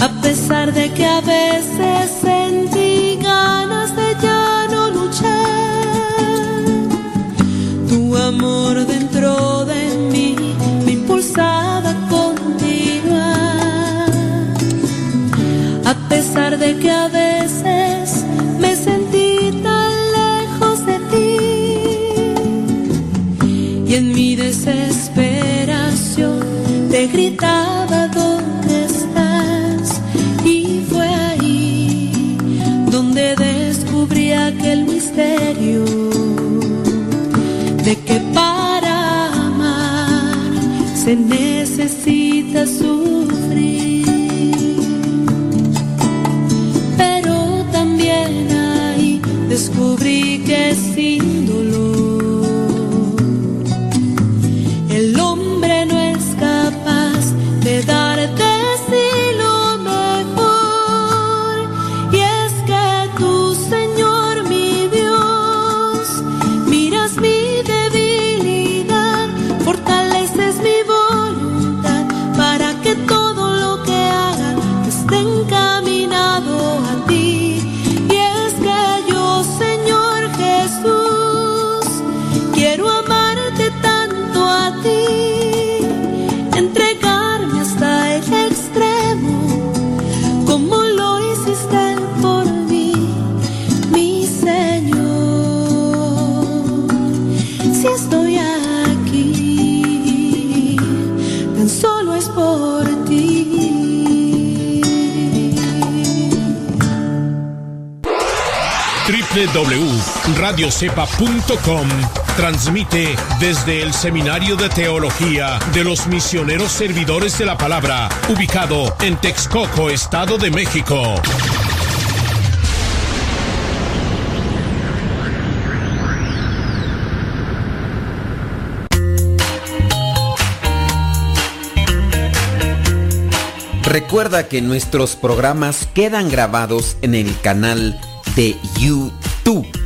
A pesar de que a veces sentí ganas de ya no luchar, tu amor dentro de mí me impulsaba a continuar. A pesar de que a veces se www.radiocepa.com transmite desde el Seminario de Teología de los Misioneros Servidores de la Palabra, ubicado en Texcoco, Estado de México. Recuerda que nuestros programas quedan grabados en el canal de YouTube.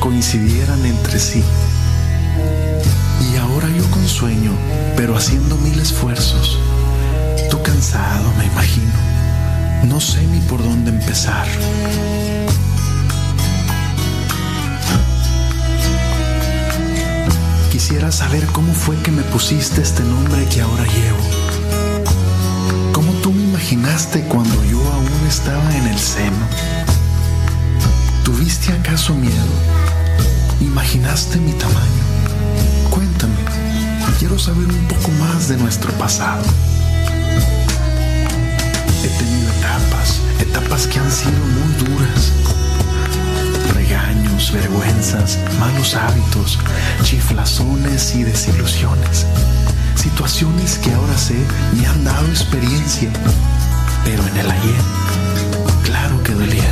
Coincidieran entre sí. Y ahora yo con sueño, pero haciendo mil esfuerzos. Tú cansado, me imagino. No sé ni por dónde empezar. Quisiera saber cómo fue que me pusiste este nombre que ahora llevo. ¿Cómo imaginaste cuando yo aún estaba en el seno? ¿Tuviste acaso miedo? ¿Imaginaste mi tamaño? Cuéntame, quiero saber un poco más de nuestro pasado. He tenido etapas, etapas que han sido muy duras. Regaños, vergüenzas, malos hábitos, chiflazones y desilusiones. Situaciones que ahora sé me han dado experiencia, pero en el ayer, claro que dolieron.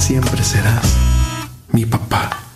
siempre serás mi papá.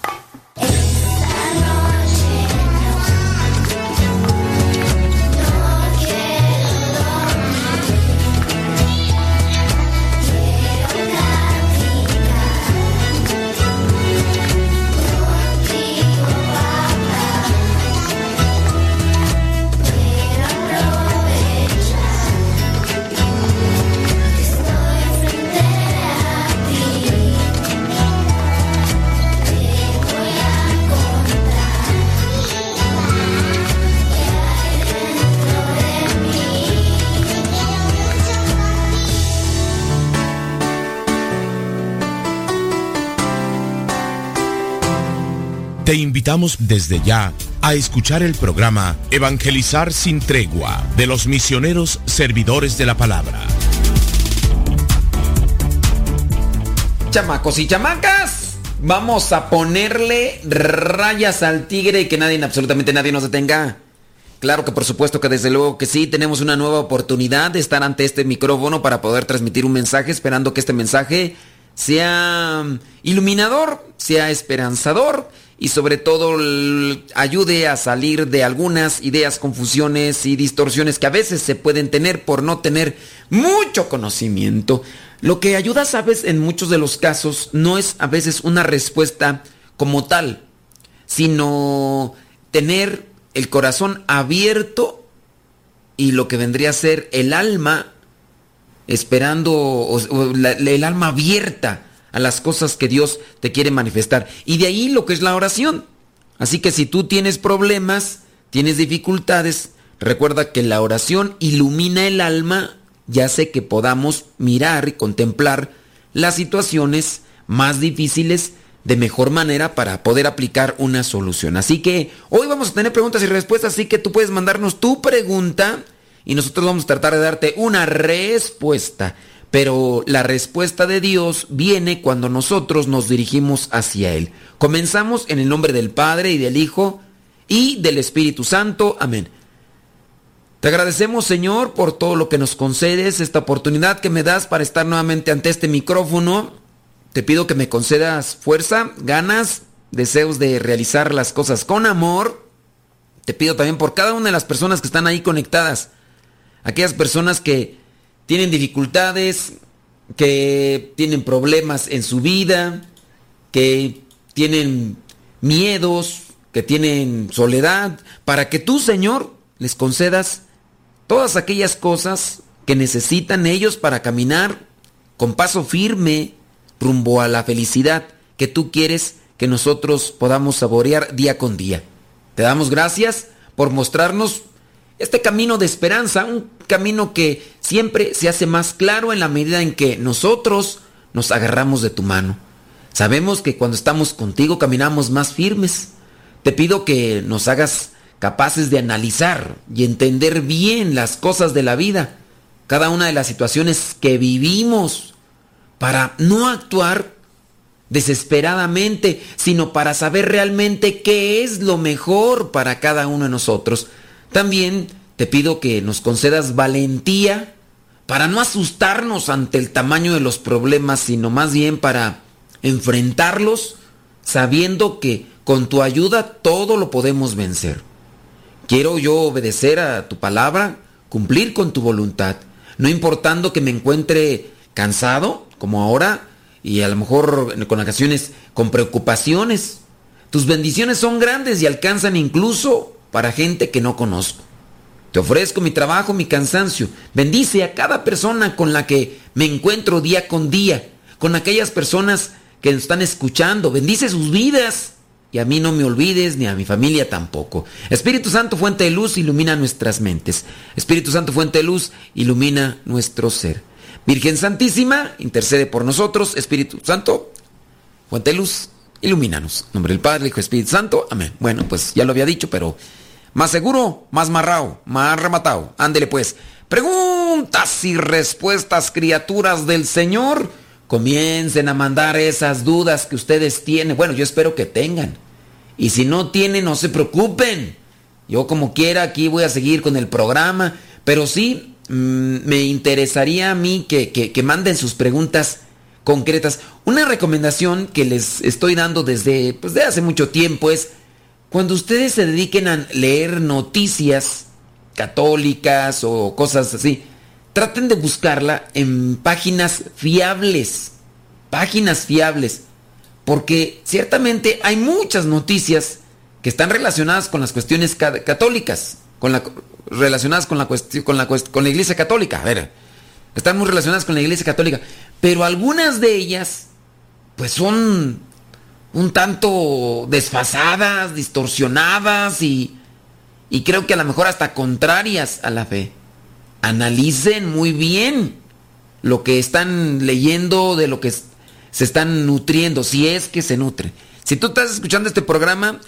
Te invitamos desde ya a escuchar el programa Evangelizar sin tregua de los misioneros servidores de la palabra. Chamacos y chamacas, vamos a ponerle rayas al tigre y que nadie, absolutamente nadie nos detenga. Claro que por supuesto que desde luego que sí, tenemos una nueva oportunidad de estar ante este micrófono para poder transmitir un mensaje, esperando que este mensaje sea iluminador, sea esperanzador y sobre todo ayude a salir de algunas ideas, confusiones y distorsiones que a veces se pueden tener por no tener mucho conocimiento. Lo que ayuda, sabes, en muchos de los casos no es a veces una respuesta como tal, sino tener el corazón abierto y lo que vendría a ser el alma esperando el alma abierta a las cosas que Dios te quiere manifestar. Y de ahí lo que es la oración. Así que si tú tienes problemas, tienes dificultades, recuerda que la oración ilumina el alma y hace que podamos mirar y contemplar las situaciones más difíciles de mejor manera para poder aplicar una solución. Así que hoy vamos a tener preguntas y respuestas, así que tú puedes mandarnos tu pregunta y nosotros vamos a tratar de darte una respuesta. Pero la respuesta de Dios viene cuando nosotros nos dirigimos hacia Él. Comenzamos en el nombre del Padre y del Hijo y del Espíritu Santo. Amén. Te agradecemos, Señor, por todo lo que nos concedes, esta oportunidad que me das para estar nuevamente ante este micrófono. Te pido que me concedas fuerza, ganas, deseos de realizar las cosas con amor. Te pido también por cada una de las personas que están ahí conectadas. Aquellas personas que tienen dificultades, que tienen problemas en su vida, que tienen miedos, que tienen soledad, para que tú, Señor, les concedas todas aquellas cosas que necesitan ellos para caminar con paso firme rumbo a la felicidad que tú quieres que nosotros podamos saborear día con día. Te damos gracias por mostrarnos este camino de esperanza, un camino que siempre se hace más claro en la medida en que nosotros nos agarramos de tu mano. Sabemos que cuando estamos contigo caminamos más firmes. Te pido que nos hagas capaces de analizar y entender bien las cosas de la vida, cada una de las situaciones que vivimos, para no actuar desesperadamente, sino para saber realmente qué es lo mejor para cada uno de nosotros. También te pido que nos concedas valentía para no asustarnos ante el tamaño de los problemas, sino más bien para enfrentarlos sabiendo que con tu ayuda todo lo podemos vencer. Quiero yo obedecer a tu palabra, cumplir con tu voluntad, no importando que me encuentre cansado, como ahora, y a lo mejor con ocasiones con preocupaciones. Tus bendiciones son grandes y alcanzan incluso para gente que no conozco. Te ofrezco mi trabajo, mi cansancio. Bendice a cada persona con la que me encuentro día con día, con aquellas personas que están escuchando. Bendice sus vidas. Y a mí no me olvides, ni a mi familia tampoco. Espíritu Santo, fuente de luz, ilumina nuestras mentes. Espíritu Santo, fuente de luz, ilumina nuestro ser. Virgen Santísima, intercede por nosotros. Espíritu Santo, fuente de luz, ilumínanos. Nombre del Padre, Hijo, Espíritu Santo. Amén. Bueno, pues ya lo había dicho, pero más seguro, más marrao, más rematado. Ándele pues. Preguntas y respuestas, criaturas del Señor. Comiencen a mandar esas dudas que ustedes tienen. Bueno, yo espero que tengan. Y si no tienen, no se preocupen. Yo como quiera aquí voy a seguir con el programa. Pero sí, mm, me interesaría a mí que, que- que manden sus preguntas concretas. Una recomendación que les estoy dando desde, pues, hace mucho tiempo es, cuando ustedes se dediquen a leer noticias católicas o cosas así, traten de buscarla en páginas fiables. Páginas fiables. Porque ciertamente hay muchas noticias que están relacionadas con las cuestiones ca- católicas, con la, relacionadas con la, con, con la iglesia católica. A ver, están muy relacionadas con la iglesia católica. Pero algunas de ellas, pues son un tanto desfasadas, distorsionadas y, y creo que a lo mejor hasta contrarias a la fe. Analicen muy bien lo que están leyendo, de lo que se están nutriendo, si es que se nutre. Si tú estás escuchando este programa,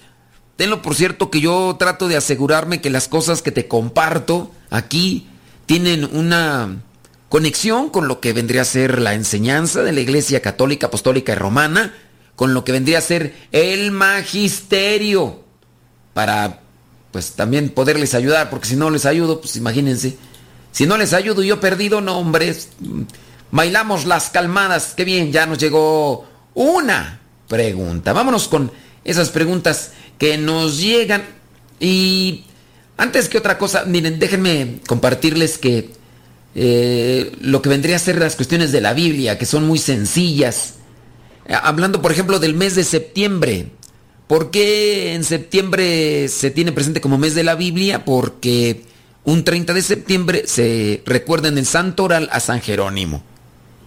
tenlo por cierto que yo trato de asegurarme que las cosas que te comparto aquí tienen una conexión con lo que vendría a ser la enseñanza de la Iglesia Católica, Apostólica y Romana, con lo que vendría a ser el magisterio, para pues también poderles ayudar, porque si no les ayudo, pues imagínense, si no les ayudo yo perdido, no hombre, es- bailamos las calmadas, qué bien, ya nos llegó una pregunta. Vámonos con esas preguntas que nos llegan y antes que otra cosa, miren, déjenme compartirles que eh, lo que vendría a ser las cuestiones de la Biblia, que son muy sencillas. Eh, Hablando, por ejemplo, del mes de septiembre. ¿Por qué en septiembre se tiene presente como mes de la Biblia? Porque un 30 de septiembre se recuerda en el Santo Oral a San Jerónimo.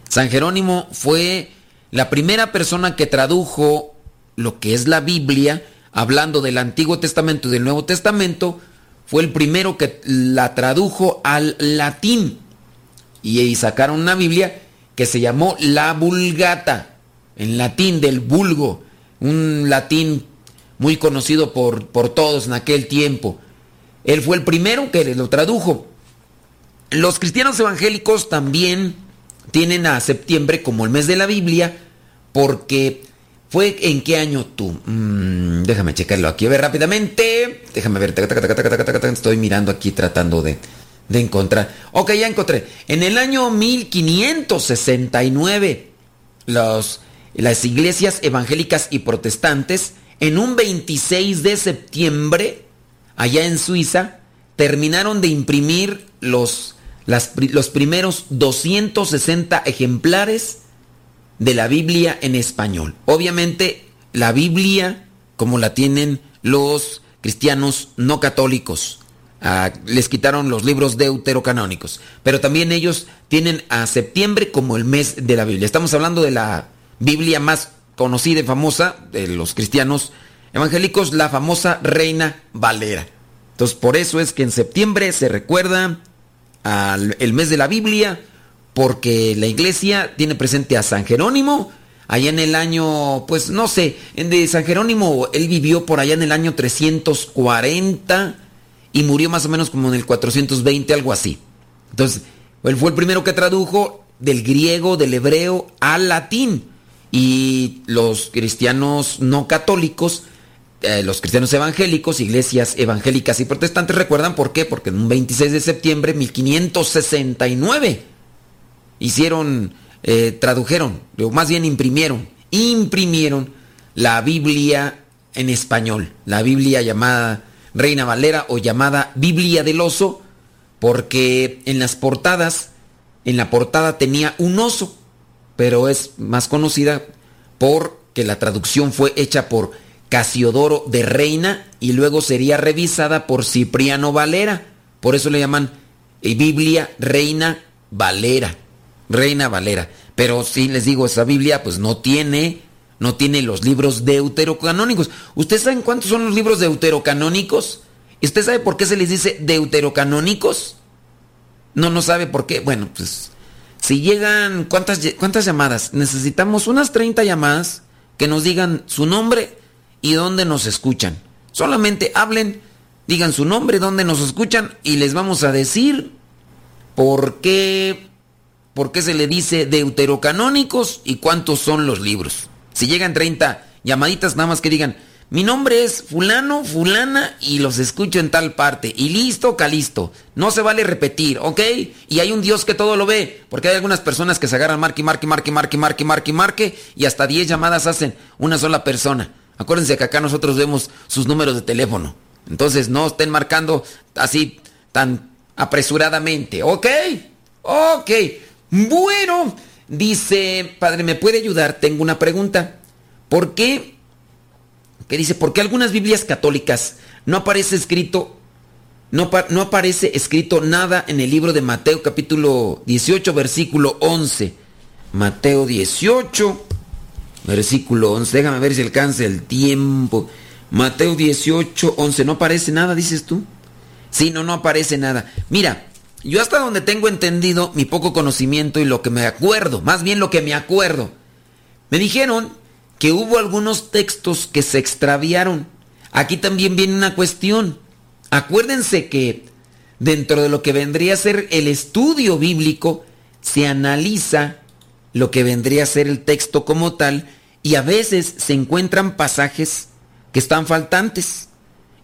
San Jerónimo fue la primera persona que tradujo lo que es la Biblia, hablando del Antiguo Testamento y del Nuevo Testamento, fue el primero que la tradujo al latín. Y sacaron una Biblia que se llamó la Vulgata, en latín del vulgo, un latín muy conocido por, por todos en aquel tiempo. Él fue el primero que lo tradujo. Los cristianos evangélicos también tienen a septiembre como el mes de la Biblia porque fue en qué año tú. Mm, déjame checarlo aquí, a ver rápidamente. Déjame ver, estoy mirando aquí tratando de, de encontrar. Ok, ya encontré. En el año 1569, los, las iglesias evangélicas y protestantes, en un 26 de septiembre, allá en Suiza, terminaron de imprimir los, los primeros 260 ejemplares de la Biblia en español. Obviamente, la Biblia, como la tienen los cristianos no católicos, ah, les quitaron los libros deuterocanónicos, pero también ellos tienen a septiembre como el mes de la Biblia. Estamos hablando de la Biblia más conocida y famosa de los cristianos evangélicos, la famosa Reina Valera. Entonces, por eso es que en septiembre se recuerda al el mes de la Biblia, porque la iglesia tiene presente a San Jerónimo, allá en el año, pues no sé, de San Jerónimo, él vivió por allá en el año 340 y murió más o menos como en el 420, algo así. Entonces, él fue el primero que tradujo del griego, del hebreo al latín. Y los cristianos no católicos, eh, los cristianos evangélicos, iglesias evangélicas y protestantes recuerdan por qué, porque en un 26 de septiembre de 1569 hicieron, eh, tradujeron, o más bien imprimieron, imprimieron la Biblia en español, la Biblia llamada Reina Valera o llamada Biblia del Oso, porque en las portadas, en la portada tenía un oso, pero es más conocida porque la traducción fue hecha por Casiodoro de Reina y luego sería revisada por Cipriano Valera. Por eso le llaman eh, Biblia Reina Valera. Reina Valera. Pero sí les digo, esa Biblia pues no tiene, no tiene los libros deuterocanónicos. ¿Ustedes saben cuántos son los libros deuterocanónicos? ¿Y usted sabe por qué se les dice deuterocanónicos? No, no sabe por qué. Bueno, pues si llegan, ¿cuántas, cuántas llamadas? Necesitamos unas 30 llamadas que nos digan su nombre y dónde nos escuchan. Solamente hablen, digan su nombre, dónde nos escuchan y les vamos a decir por qué, por qué se le dice deuterocanónicos y cuántos son los libros. Si llegan 30 llamaditas, nada más que digan, mi nombre es fulano, fulana y los escucho en tal parte. Y listo, calisto. No se vale repetir, ¿ok? Y hay un Dios que todo lo ve. Porque hay algunas personas que se agarran marque, marque, marque, marque, marque, marque, marque y hasta 10 llamadas hacen una sola persona. Acuérdense que acá nosotros vemos sus números de teléfono. Entonces no estén marcando así tan apresuradamente, ¿ok? Ok. Bueno, dice, padre, ¿me puede ayudar? Tengo una pregunta. ¿Por qué? Que dice, ¿por qué algunas Biblias católicas no aparece escrito, no, no aparece escrito nada en el libro de Mateo capítulo 18, versículo 11? Mateo 18, versículo 11. Déjame ver si alcanza el tiempo. Mateo 18, 11. ¿No aparece nada, dices tú? Sí, no, no aparece nada. Mira, yo hasta donde tengo entendido mi poco conocimiento y lo que me acuerdo, más bien lo que me acuerdo, me dijeron que hubo algunos textos que se extraviaron. Aquí también viene una cuestión. Acuérdense que dentro de lo que vendría a ser el estudio bíblico, se analiza lo que vendría a ser el texto como tal y a veces se encuentran pasajes que están faltantes.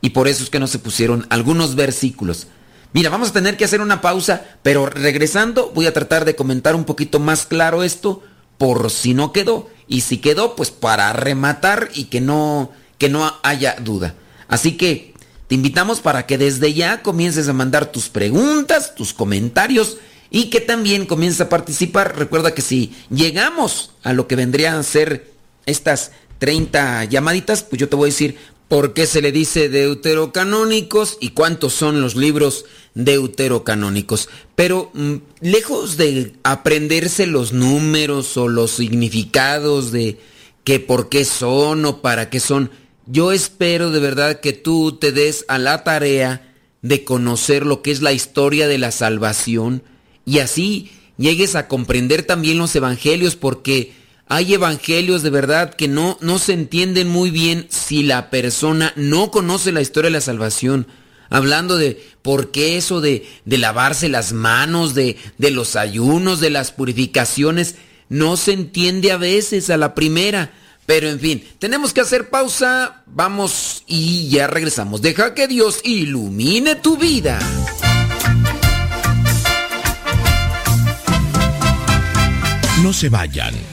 Y por eso es que no se pusieron algunos versículos. Mira, vamos a tener que hacer una pausa, pero regresando voy a tratar de comentar un poquito más claro esto por si no quedó y si quedó pues para rematar y que no que no haya duda. Así que te invitamos para que desde ya comiences a mandar tus preguntas, tus comentarios y que también comiences a participar. Recuerda que si llegamos a lo que vendrían a ser estas 30 llamaditas, pues yo te voy a decir por qué se le dice deuterocanónicos y cuántos son los libros deuterocanónicos. Pero mm, lejos de aprenderse los números o los significados de que por qué son o para qué son, yo espero de verdad que tú te des a la tarea de conocer lo que es la historia de la salvación y así llegues a comprender también los evangelios porque hay evangelios de verdad que no, no se entienden muy bien si la persona no conoce la historia de la salvación. Hablando de por qué eso de, de lavarse las manos, de, de los ayunos, de las purificaciones, no se entiende a veces a la primera. Pero en fin, tenemos que hacer pausa, vamos y ya regresamos. Deja que Dios ilumine tu vida. No se vayan.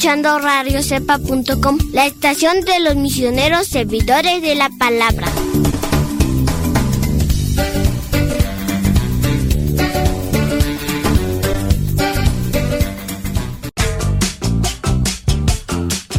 Escuchando radiocepa.com, la estación de los misioneros servidores de la palabra.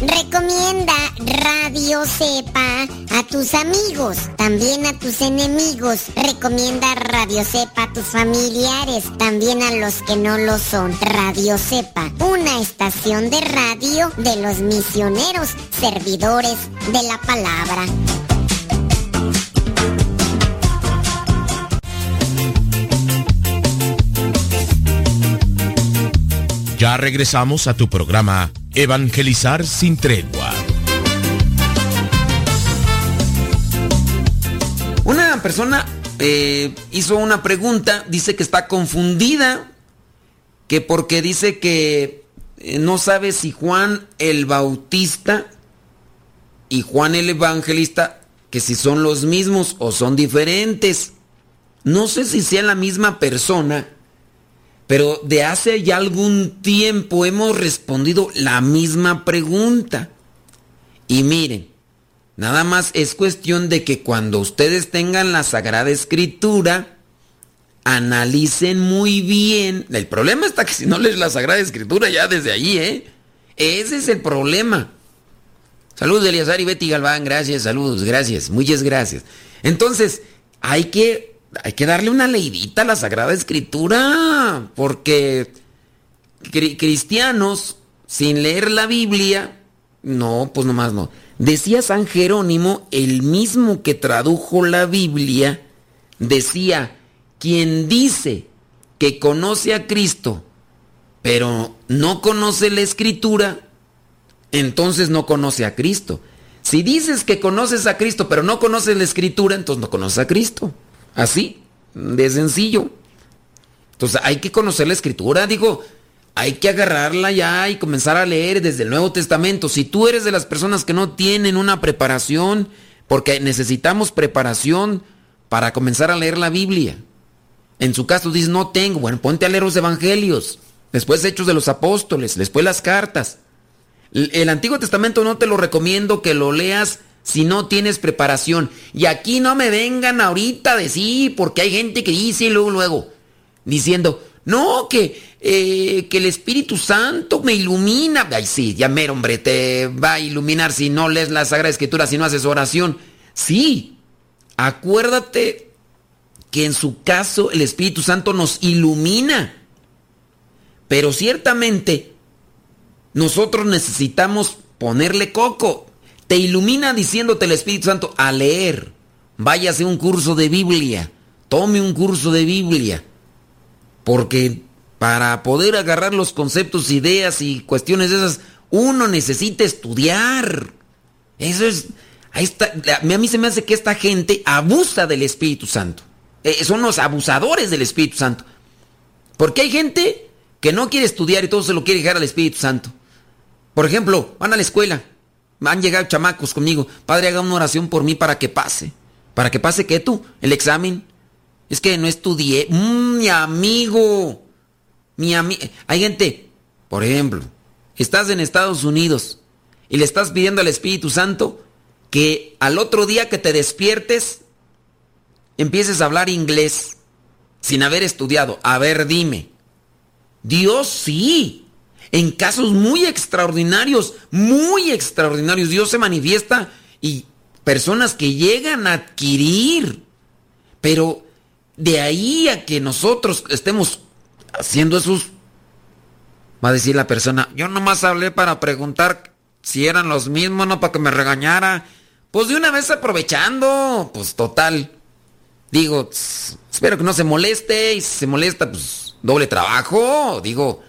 Recomienda Radio Cepa tus amigos, también a tus enemigos. Recomienda Radio Cepa a tus familiares, también a los que no lo son. Radio Cepa, una estación de radio de los misioneros, servidores de la palabra. Ya regresamos a tu programa Evangelizar sin tregua. Persona eh, hizo una pregunta, dice que está confundida, que porque dice que eh, no sabe si Juan el Bautista y Juan el Evangelista, que si son los mismos o son diferentes. No sé si sean la misma persona, pero de hace ya algún tiempo hemos respondido la misma pregunta. Y miren, nada más es cuestión de que cuando ustedes tengan la Sagrada Escritura, analicen muy bien. El problema está que si no lees la Sagrada Escritura ya desde allí, ¿eh? Ese es el problema. Saludos, Eliazar y Betty Galván, gracias, saludos, gracias, muchas gracias. Entonces, hay que, hay que darle una leidita a la Sagrada Escritura, porque cri- cristianos sin leer la Biblia, no, pues nomás no. Decía San Jerónimo, el mismo que tradujo la Biblia, decía, quien dice que conoce a Cristo, pero no conoce la Escritura, entonces no conoce a Cristo. Si dices que conoces a Cristo, pero no conoces la Escritura, entonces no conoces a Cristo. Así, de sencillo. Entonces hay que conocer la Escritura, digo, hay que agarrarla ya y comenzar a leer desde el Nuevo Testamento. Si tú eres de las personas que no tienen una preparación, porque necesitamos preparación para comenzar a leer la Biblia. En su caso dices, no tengo, bueno, ponte a leer los Evangelios, después Hechos de los Apóstoles, después las cartas. El Antiguo Testamento no te lo recomiendo que lo leas si no tienes preparación. Y aquí no me vengan ahorita a decir, porque hay gente que dice luego, luego, diciendo, no, que, eh, que el Espíritu Santo me ilumina. Ay, sí, ya mero, hombre, te va a iluminar si no lees la Sagrada Escritura, si no haces oración. Sí, acuérdate que en su caso el Espíritu Santo nos ilumina. Pero ciertamente nosotros necesitamos ponerle coco. Te ilumina diciéndote el Espíritu Santo a leer. Váyase un curso de Biblia. Tome un curso de Biblia. Porque para poder agarrar los conceptos, ideas y cuestiones de esas, uno necesita estudiar. Eso es... Ahí está, a mí se me hace que esta gente abusa del Espíritu Santo. Eh, son los abusadores del Espíritu Santo. Porque hay gente que no quiere estudiar y todo se lo quiere dejar al Espíritu Santo. Por ejemplo, van a la escuela, han llegado chamacos conmigo, padre, haga una oración por mí para que pase. ¿Para que pase qué tú? El examen. Es que no estudié. Mm, mi amigo. Mi ami Hay gente, por ejemplo, estás en Estados Unidos y le estás pidiendo al Espíritu Santo que al otro día que te despiertes empieces a hablar inglés sin haber estudiado. A ver, dime. Dios sí. En casos muy extraordinarios, muy extraordinarios, Dios se manifiesta y personas que llegan a adquirir. Pero de ahí a que nosotros estemos haciendo esos, va a decir la persona, yo nomás hablé para preguntar si eran los mismos, no para que me regañara. Pues de una vez aprovechando, pues total. Digo, espero que no se moleste y si se molesta, pues doble trabajo. Digo,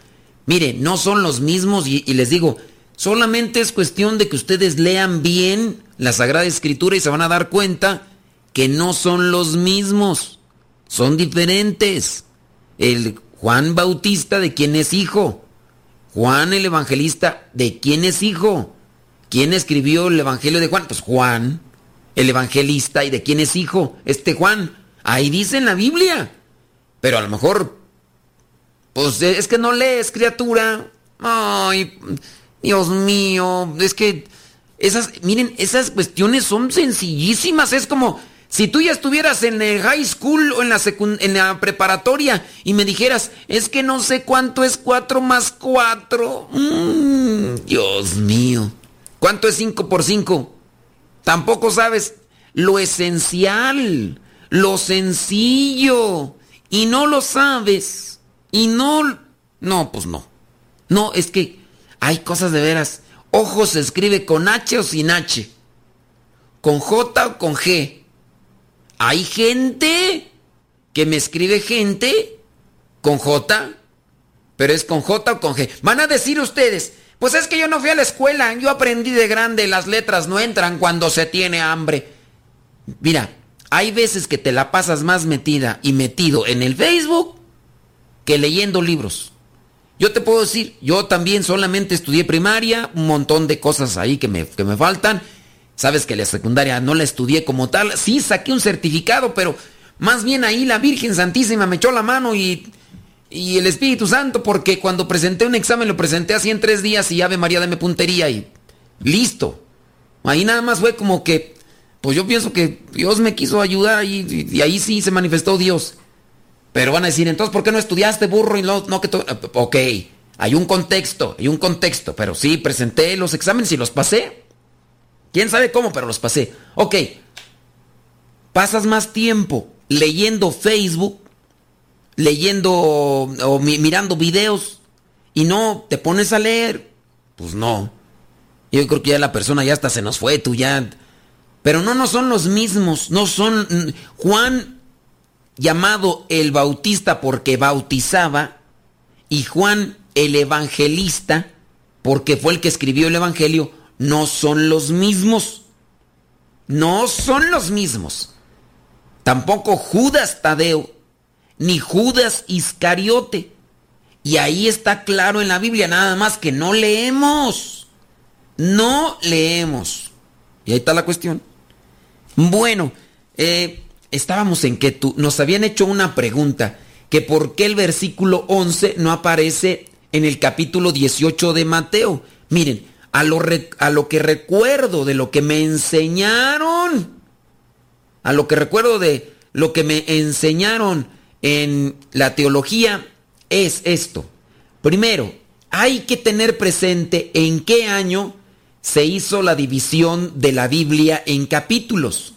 mire, no son los mismos y les digo, solamente es cuestión de que ustedes lean bien la Sagrada Escritura y se van a dar cuenta que no son los mismos, son diferentes. El Juan Bautista, ¿de quién es hijo? Juan el Evangelista, ¿de quién es hijo? ¿Quién escribió el Evangelio de Juan? Pues Juan, el Evangelista, ¿y de quién es hijo? Este Juan. Ahí dice en la Biblia. Pero a lo mejor, pues es que no lees, criatura. Ay, Dios mío, es que esas, miren, esas cuestiones son sencillísimas. Es como si tú ya estuvieras en el high school o en la, preparatoria y me dijeras, es que no sé cuánto es 4 más 4. Dios mío. ¿Cuánto es 5 por 5? Tampoco sabes lo esencial, lo sencillo. Y no lo sabes. Y no... No, pues no. No, es que hay cosas de veras. Ojo se escribe con H o sin H. Con J o con G. Hay gente que me escribe gente con J, pero es con J o con G. Van a decir ustedes, pues es que yo no fui a la escuela, yo aprendí de grande, las letras no entran cuando se tiene hambre. Mira, hay veces que te la pasas más metida y metido en el Facebook que leyendo libros. Yo te puedo decir, yo también solamente estudié primaria, un montón de cosas ahí que me, que me faltan. Sabes que la secundaria no la estudié como tal. Sí, saqué un certificado, pero más bien ahí la Virgen Santísima me echó la mano y, y el Espíritu Santo, porque cuando presenté un examen lo presenté así en tres días y Ave María dame puntería y listo. Ahí nada más fue como que, pues yo pienso que Dios me quiso ayudar y, y ahí sí se manifestó Dios. Pero van a decir, entonces, ¿por qué no estudiaste burro y no, no que. Ok, hay un contexto, hay un contexto, pero sí, presenté los exámenes y los pasé. ¿Quién sabe cómo? Pero los pasé. Ok, pasas más tiempo leyendo Facebook, leyendo o mi- mirando videos y no te pones a leer. Pues no. Yo creo que ya la persona ya hasta se nos fue, tú ya... Pero no, no son los mismos, no son... Juan llamado el Bautista porque bautizaba, y Juan el Evangelista, porque fue el que escribió el Evangelio, no son los mismos. No son los mismos. Tampoco Judas Tadeo, ni Judas Iscariote. Y ahí está claro en la Biblia, nada más que no leemos. No leemos. Y ahí está la cuestión. Bueno, eh, estábamos en que tú nos habían hecho una pregunta, que por qué el versículo 11 no aparece en el capítulo 18 de Mateo. Miren, a lo, a lo que recuerdo de lo que me enseñaron, a lo que recuerdo de lo que me enseñaron en la teología, es esto. Primero, hay que tener presente en qué año se hizo la división de la Biblia en capítulos.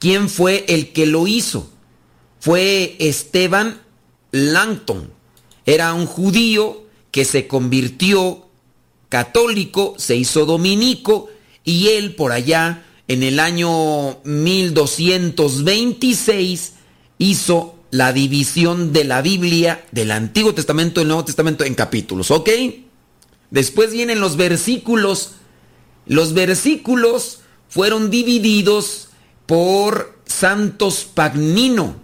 ¿Quién fue el que lo hizo? Fue Esteban Langton. Era un judío que se convirtió católico, se hizo dominico y él por allá en el año 1226 hizo la división de la Biblia del Antiguo Testamento y el Nuevo Testamento en capítulos, ¿ok? Después vienen los versículos. Los versículos fueron divididos por Santos Pagnino.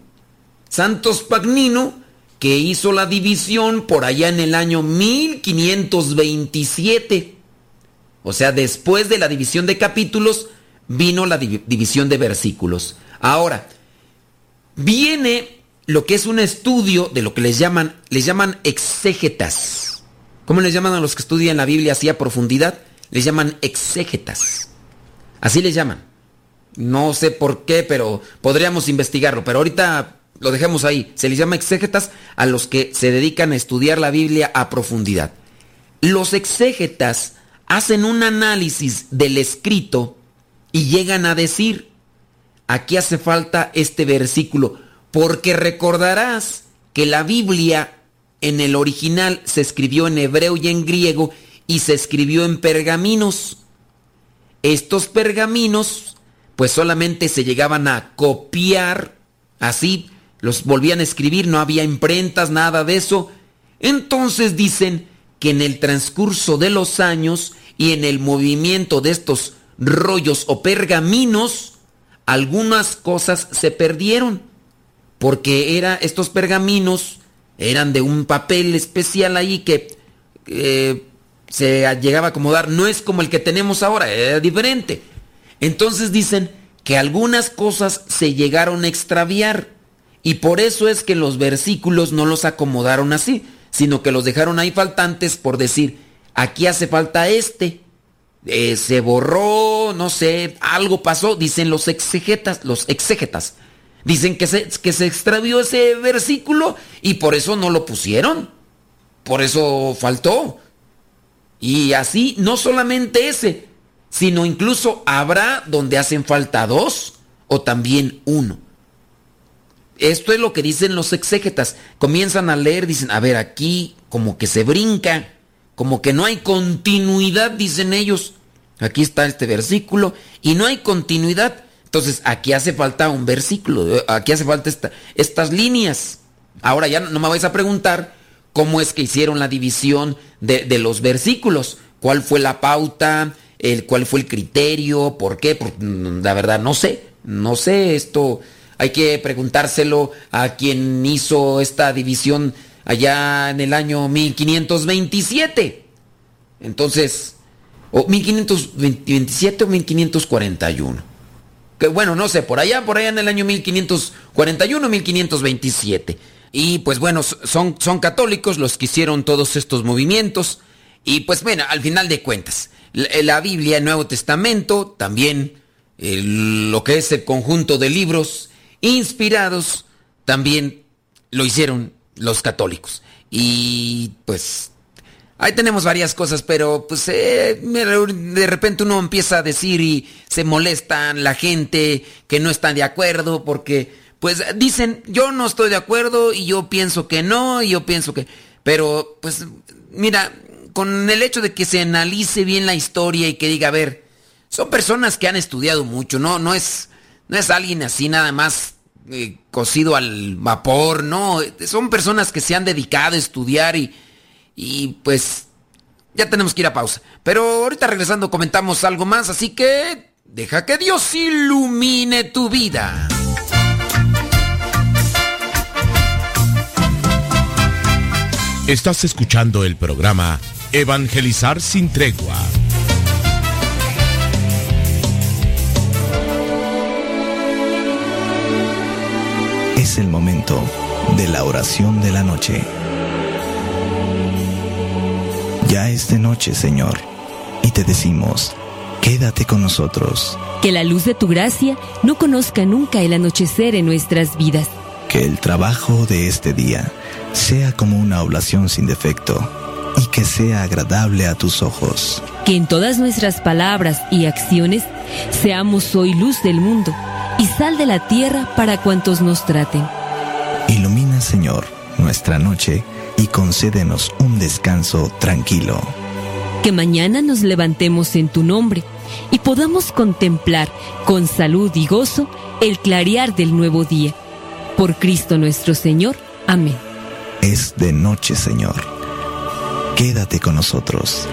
Santos Pagnino que hizo la división por allá en el año 1527. O sea, después de la división de capítulos vino la divi- división de versículos. Ahora, viene lo que es un estudio de lo que les llaman, les llaman exégetas. ¿Cómo les llaman a los que estudian la Biblia así a profundidad? Les llaman exégetas. Así les llaman. No sé por qué, pero podríamos investigarlo. Pero ahorita lo dejemos ahí. Se les llama exégetas a los que se dedican a estudiar la Biblia a profundidad. Los exégetas hacen un análisis del escrito y llegan a decir, aquí hace falta este versículo, porque recordarás que la Biblia en el original se escribió en hebreo y en griego y se escribió en pergaminos. Estos pergaminos pues solamente se llegaban a copiar Así los volvían a escribir, no había imprentas, nada de eso. Entonces dicen que en el transcurso de los años y en el movimiento de estos rollos o pergaminos, algunas cosas se perdieron. Porque era, estos pergaminos eran de un papel especial ahí que eh, se llegaba a acomodar. No es como el que tenemos ahora, era diferente. Entonces dicen que algunas cosas se llegaron a extraviar. Y por eso es que los versículos no los acomodaron así, sino que los dejaron ahí faltantes por decir, aquí hace falta este. Eh, se borró, no sé, algo pasó, dicen los exegetas, los exégetas. Dicen que se, que se extravió ese versículo y por eso no lo pusieron. Por eso faltó. Y así, no solamente ese, sino incluso habrá donde hacen falta dos o también uno. Esto es lo que dicen los exégetas. Comienzan a leer, dicen, a ver, aquí como que se brinca, como que no hay continuidad, dicen ellos. Aquí está este versículo y no hay continuidad. Entonces, aquí hace falta un versículo, aquí hace falta esta- estas líneas. Ahora ya no me vais a preguntar cómo es que hicieron la división de, los versículos, cuál fue la pauta, el, cuál fue el criterio, por qué, la verdad no sé, no sé esto. Hay que preguntárselo a quien hizo esta división allá en el año 1527. Entonces, o 1527 o 1541. Que bueno, no sé, por allá, por allá en el año 1541, 1527. Y pues bueno, son, son católicos los que hicieron todos estos movimientos. Y pues bueno, al final de cuentas, la, la Biblia, el Nuevo Testamento, también el- lo que es el conjunto de libros inspirados, también lo hicieron los católicos. Y pues Ahí tenemos varias cosas, pero pues eh, de repente uno empieza a decir y se molestan la gente que no está de acuerdo porque pues dicen yo no estoy de acuerdo y yo pienso que no y yo pienso que... Pero pues mira, con el hecho de que se analice bien la historia y que diga, a ver, son personas que han estudiado mucho, no, no es, no es alguien así nada más eh, cocido al vapor, no, son personas que se han dedicado a estudiar y, y pues ya tenemos que ir a pausa. Pero ahorita regresando comentamos algo más, así que deja que Dios ilumine tu vida. Estás escuchando el programa Evangelizar sin tregua. Es el momento de la oración de la noche. Ya es de noche, Señor, y te decimos, quédate con nosotros, Que la luz de tu gracia no conozca nunca el anochecer en nuestras vidas. que el trabajo de este día sea como una oblación sin defecto y que sea agradable a tus ojos. Que en todas nuestras palabras y acciones seamos hoy luz del mundo y sal de la tierra para cuantos nos traten. Ilumina, Señor, nuestra noche y concédenos un descanso tranquilo. Que mañana nos levantemos en tu nombre y podamos contemplar con salud y gozo el clarear del nuevo día. Por Cristo nuestro Señor. Amén. Es de noche, Señor. Quédate con nosotros.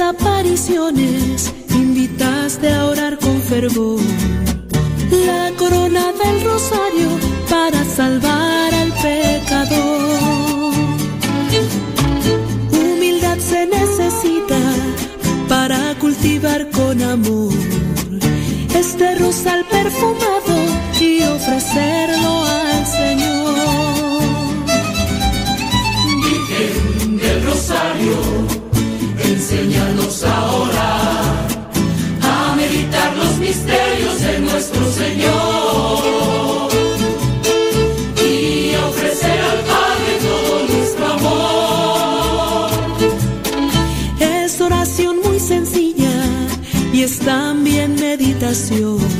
Apariciones invitaste a orar con fervor. La corona del rosario para salvar al pecador. Humildad se necesita para cultivar con amor este rosal perfumado y ofrecerlo al Enséñanos ahora a meditar los misterios de nuestro Señor y ofrecer al Padre todo nuestro amor. Es oración muy sencilla y es también meditación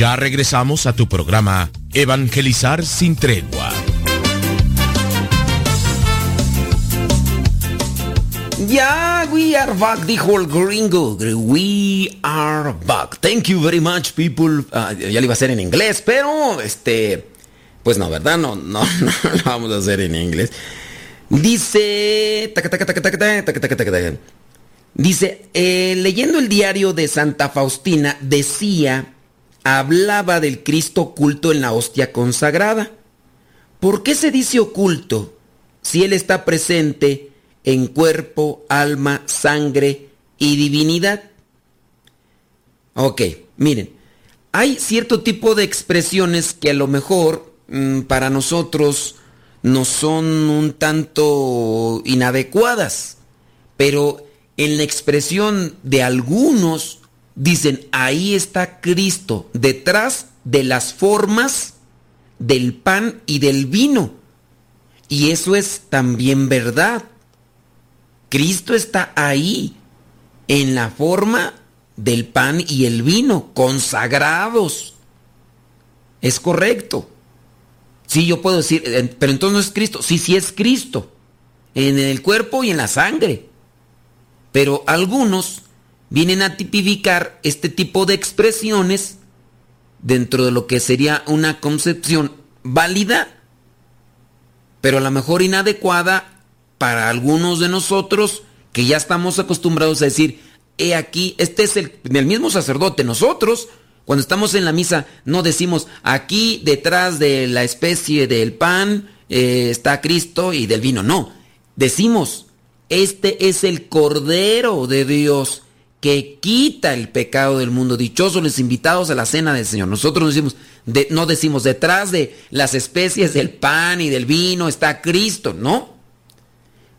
Ya regresamos a tu programa Evangelizar sin tregua. Yeah, we are back, dijo el gringo. We are back. Thank you very much, people. Ah, ya lo iba a hacer en inglés, pero este. Pues no, ¿verdad? No, no, no lo vamos a hacer en inglés. Dice. Dice, eh, leyendo el diario de Santa Faustina, decía hablaba del Cristo oculto en la hostia consagrada. ¿Por qué se dice oculto si Él está presente en cuerpo, alma, sangre y divinidad? Ok, miren, hay cierto tipo de expresiones que a lo mejor mm, para nosotros no son un tanto inadecuadas, pero en la expresión de algunos dicen, ahí está Cristo, detrás de las formas del pan y del vino. Y eso es también verdad. Cristo está ahí, en la forma del pan y el vino, consagrados. Es correcto. Sí, yo puedo decir, eh, pero entonces no es Cristo. Sí, sí es Cristo. En el cuerpo y en la sangre. Pero algunos vienen a tipificar este tipo de expresiones dentro de lo que sería una concepción válida, pero a lo mejor inadecuada para algunos de nosotros que ya estamos acostumbrados a decir, he aquí, este es el, el mismo sacerdote, nosotros cuando estamos en la misa no decimos, aquí detrás de la especie del pan eh, está Cristo y del vino, no, decimos, este es el Cordero de Dios que quita el pecado del mundo. Dichosos los invitados a la cena del Señor. Nosotros no decimos, de- no decimos detrás de las especies del pan y del vino está Cristo, ¿no?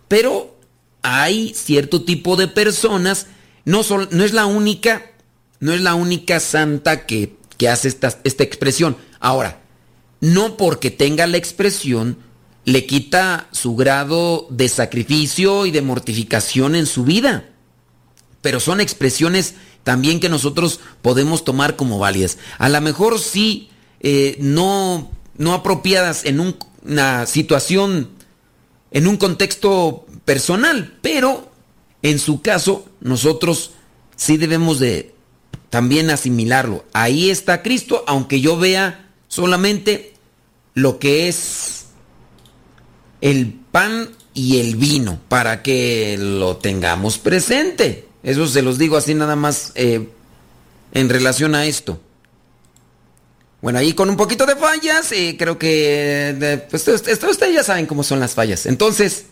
Pero hay cierto tipo de personas, no, es la única, no es la única santa que, hace esta expresión. Ahora, no porque tenga la expresión, le quita su grado de sacrificio y de mortificación en su vida. Pero son expresiones también que nosotros podemos tomar como válidas. A lo mejor sí, eh, no, no apropiadas en un- una situación, en un contexto personal, pero en su caso nosotros sí debemos de también asimilarlo. Ahí está Cristo, aunque yo vea solamente lo que es el pan y el vino, para que lo tengamos presente. Eso se los digo así nada más eh, en relación a esto. Bueno, ahí con un poquito de fallas, eh, creo que pues, ustedes ya saben cómo son las fallas. Entonces,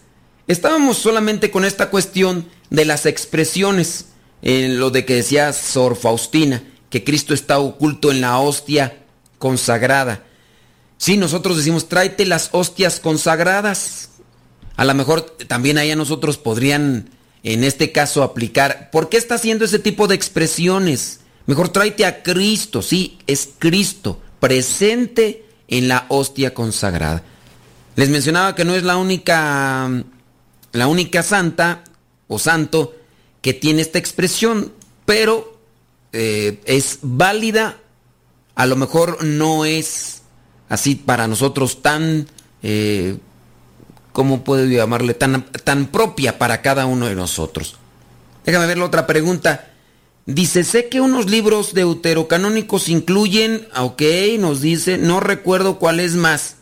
estábamos solamente con esta cuestión de las expresiones, en lo de que decía Sor Faustina, que Cristo está oculto en la hostia consagrada. Sí, nosotros decimos, tráete las hostias consagradas. A lo mejor también ahí a nosotros podrían, en este caso, aplicar. ¿Por qué está haciendo ese tipo de expresiones? Mejor tráete a Cristo, sí, es Cristo, presente en la hostia consagrada. Les mencionaba que no es la única, la única santa o santo que tiene esta expresión, pero eh, es válida, a lo mejor no es así para nosotros tan, eh, ¿cómo puedo llamarle? Tan, tan propia para cada uno de nosotros. Déjame ver la otra pregunta. Dice, sé que unos libros deuterocanónicos incluyen, ok, nos dice, no recuerdo cuál es más,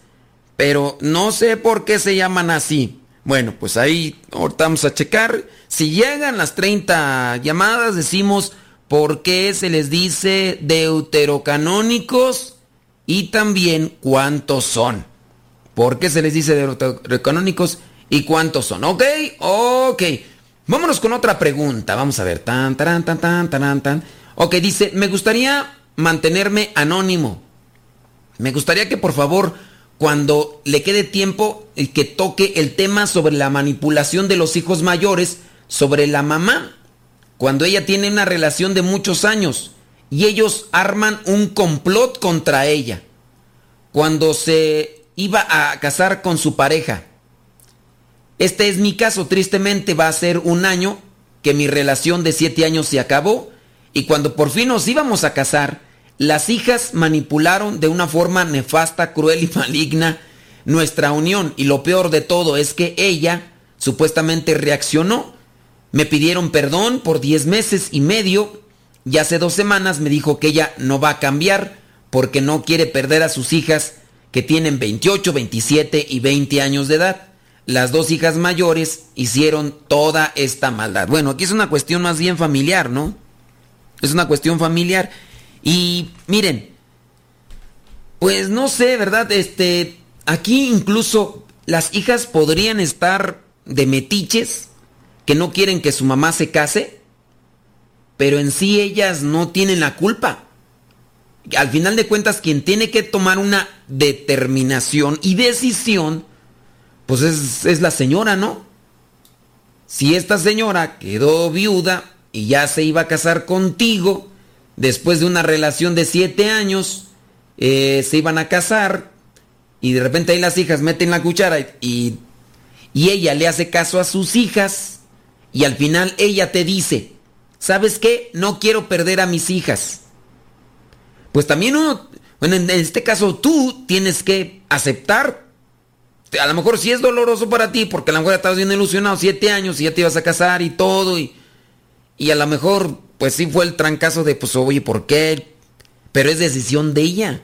pero no sé por qué se llaman así. Bueno, pues ahí ahorita a checar. Si llegan las 30 llamadas, decimos por qué se les dice deuterocanónicos y también cuántos son. ¿Por qué se les dice deuterocanónicos y cuántos son? Ok, ok. Vámonos con otra pregunta. Vamos a ver. Tan, tan, tan, tan, tan, tan. Ok, dice, me gustaría mantenerme anónimo. Me gustaría que por favor, cuando le quede tiempo, eh, que toque el tema sobre la manipulación de los hijos mayores sobre la mamá. Cuando ella tiene una relación de muchos años y ellos arman un complot contra ella. Cuando se iba a casar con su pareja. Este es mi caso, tristemente va a ser un año que mi relación de siete años se acabó y cuando por fin nos íbamos a casar, las hijas manipularon de una forma nefasta, cruel y maligna nuestra unión y lo peor de todo es que ella supuestamente reaccionó. Me pidieron perdón por 10 meses y medio y hace dos semanas me dijo que ella no va a cambiar porque no quiere perder a sus hijas que tienen 28, 27 y 20 años de edad. Las dos hijas mayores hicieron toda esta maldad. Bueno, aquí es una cuestión más bien familiar, ¿no? Es una cuestión familiar. Y miren, pues no sé, ¿verdad? Este, aquí incluso las hijas podrían estar de metiches que no quieren que su mamá se case, pero en sí ellas no tienen la culpa. Al final de cuentas, quien tiene que tomar una determinación y decisión, pues es, es la señora, ¿no? Si esta señora quedó viuda y ya se iba a casar contigo, después de una relación de siete años, eh, se iban a casar y de repente ahí las hijas meten la cuchara y, y ella le hace caso a sus hijas y al final ella te dice, ¿sabes qué? No quiero perder a mis hijas. Pues también uno, bueno, en este caso tú tienes que aceptar. A lo mejor sí es doloroso para ti porque a lo mejor estabas bien ilusionado, siete años y ya te ibas a casar y todo y, y a lo mejor pues sí fue el trancazo de pues oye, ¿por qué? Pero es decisión de ella.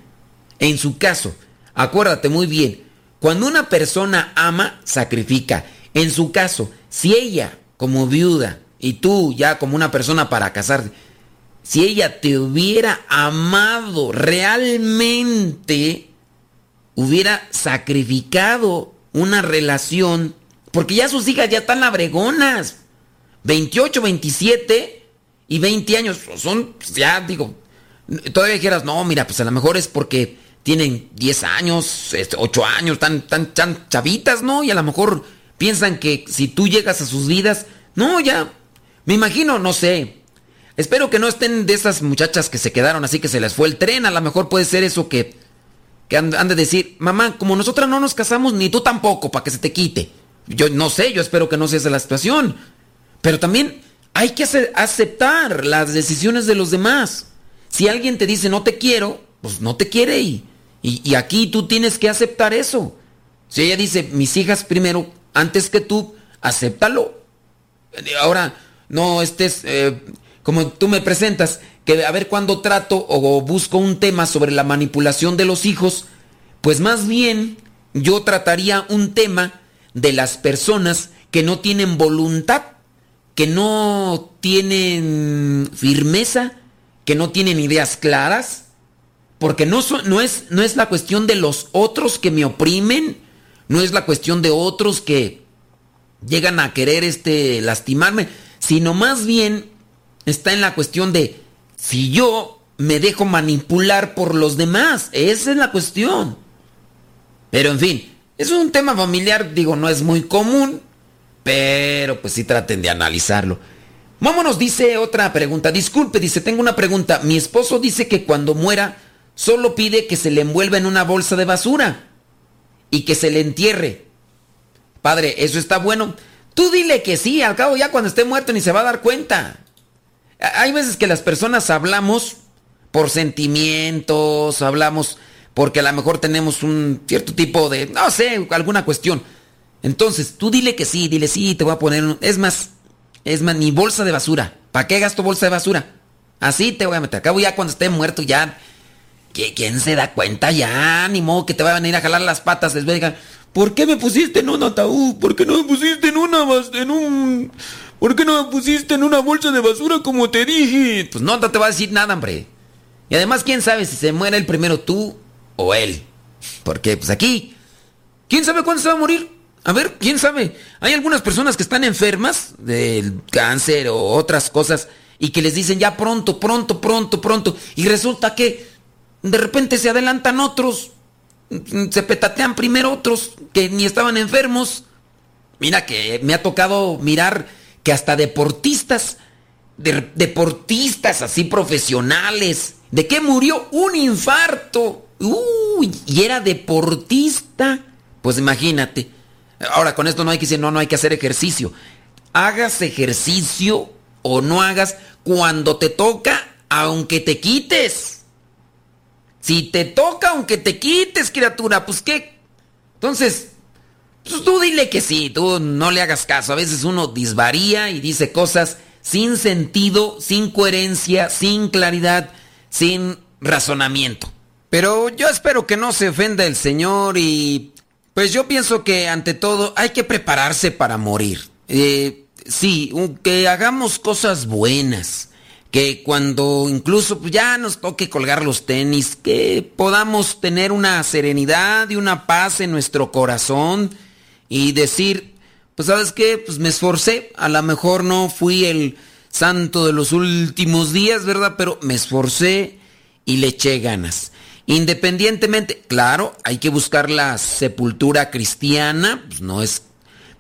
En su caso, acuérdate muy bien, cuando una persona ama, sacrifica. En su caso, si ella como viuda y tú ya como una persona para casarte, si ella te hubiera amado realmente, hubiera sacrificado una relación, porque ya sus hijas ya están labregonas, 28, 27 y 20 años, son, pues, ya digo, todavía dijeras, no, mira, pues a lo mejor es porque tienen 10 años, 8 años, tan, tan, tan chavitas, ¿no? Y a lo mejor piensan que si tú llegas a sus vidas, no, ya, me imagino, no sé. Espero que no estén de esas muchachas que se quedaron así que se les fue el tren, a lo mejor puede ser eso que, que han, de decir, mamá, como nosotras no nos casamos, ni tú tampoco, para que se te quite. Yo no sé, yo espero que no sea esa la situación. Pero también hay que aceptar las decisiones de los demás. Si alguien te dice no te quiero, pues no te quiere y, y, y, aquí tú tienes que aceptar eso. Si ella dice mis hijas primero, antes que tú, acéptalo. Ahora, no estés eh, como tú me presentas, que a ver cuándo trato o busco un tema sobre la manipulación de los hijos, pues más bien yo trataría un tema de las personas que no tienen voluntad, que no tienen firmeza, que no tienen ideas claras, porque no, no, es, no es la cuestión de los otros que me oprimen, no es la cuestión de otros que llegan a querer este, lastimarme, sino más bien está en la cuestión de si yo me dejo manipular por los demás, esa es la cuestión. Pero en fin, es un tema familiar, digo, no es muy común, pero pues sí traten de analizarlo. Vámonos, dice otra pregunta. Disculpe, dice, tengo una pregunta. Mi esposo dice que cuando muera solo pide que se le envuelva en una bolsa de basura y que se le entierre. Padre, ¿eso está bueno? Tú dile que sí, al cabo ya cuando esté muerto ni se va a dar cuenta. A- Hay veces que las personas hablamos por sentimientos, hablamos porque a lo mejor tenemos un cierto tipo de, no sé, alguna cuestión. Entonces, tú dile que sí, dile sí, te voy a poner un... Es más, es más, ni bolsa de basura. ¿Para qué gasto bolsa de basura? Así te voy a meter. Acabo ya cuando esté muerto ya... ¿qui- ¿Quién se da cuenta ya? Ni modo que te vayan a ir a jalar las patas. Les digan, ¿por qué me pusiste en un ataúd? ¿Por qué no me pusiste en una... en un... ¿Por qué no me pusiste en una bolsa de basura como te dije? Pues no, no te va a decir nada, hombre. Y además, ¿quién sabe si se muere el primero tú o él? Porque, pues aquí, ¿quién sabe cuándo se va a morir? A ver, ¿quién sabe? Hay algunas personas que están enfermas del cáncer o otras cosas y que les dicen ya pronto, pronto, pronto, pronto. Y resulta que de repente se adelantan otros, se petatean primero otros que ni estaban enfermos. Mira que me ha tocado mirar que hasta deportistas, de- deportistas así profesionales, ¿de qué murió? Un infarto. Uy, y era deportista. Pues imagínate. Ahora con esto no hay que decir, no, no hay que hacer ejercicio. Hagas ejercicio o no hagas cuando te toca, aunque te quites. Si te toca, aunque te quites, criatura, pues qué. Entonces, pues tú dile que sí, tú no le hagas caso. A veces uno disvaría y dice cosas sin sentido, sin coherencia, sin claridad, sin razonamiento. Pero yo espero que no se ofenda el Señor y pues yo pienso que ante todo hay que prepararse para morir. Eh, sí, que hagamos cosas buenas. Que cuando incluso ya nos toque colgar los tenis, que podamos tener una serenidad y una paz en nuestro corazón y decir, pues sabes qué, pues me esforcé, a lo mejor no fui el santo de los últimos días, ¿verdad? Pero me esforcé y le eché ganas. Independientemente, claro, hay que buscar la sepultura cristiana, pues no es,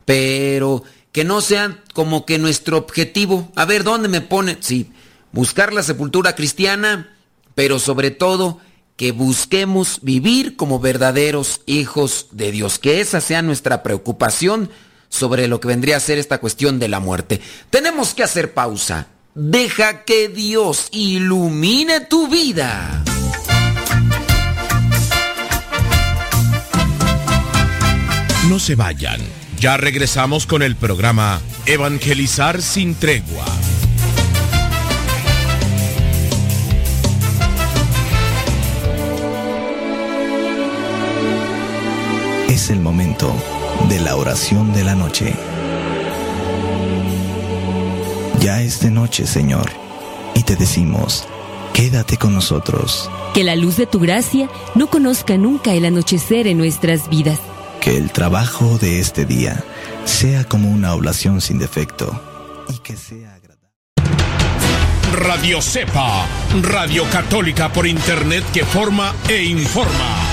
pero que no sea como que nuestro objetivo. A ver, ¿dónde me pone? Sí, buscar la sepultura cristiana, pero sobre todo que busquemos vivir como verdaderos hijos de Dios, que esa sea nuestra preocupación sobre lo que vendría a ser esta cuestión de la muerte. Tenemos que hacer pausa. Deja que Dios ilumine tu vida. No se vayan. Ya regresamos con el programa Evangelizar sin tregua. Es el momento de la oración de la noche. Ya es de noche, Señor, y te decimos, quédate con nosotros, Que la luz de tu gracia no conozca nunca el anochecer en nuestras vidas. que el trabajo de este día sea como una oblación sin defecto y que sea agradable. Radio Cepa, Radio Católica por Internet que forma e informa.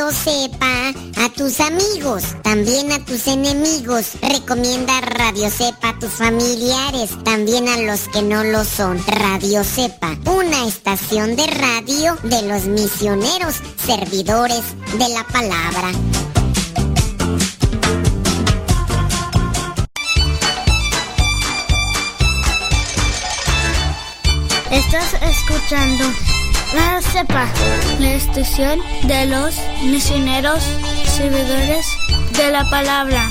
Radio Cepa a tus amigos, también a tus enemigos. Recomienda Radio Cepa a tus familiares, también a los que no lo son. Radio Cepa, una estación de radio de los misioneros, servidores de la palabra. Estás escuchando La Cepa, la estación de los misioneros servidores de la palabra.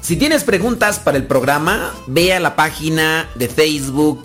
Si tienes preguntas para el programa, ve a la página de Facebook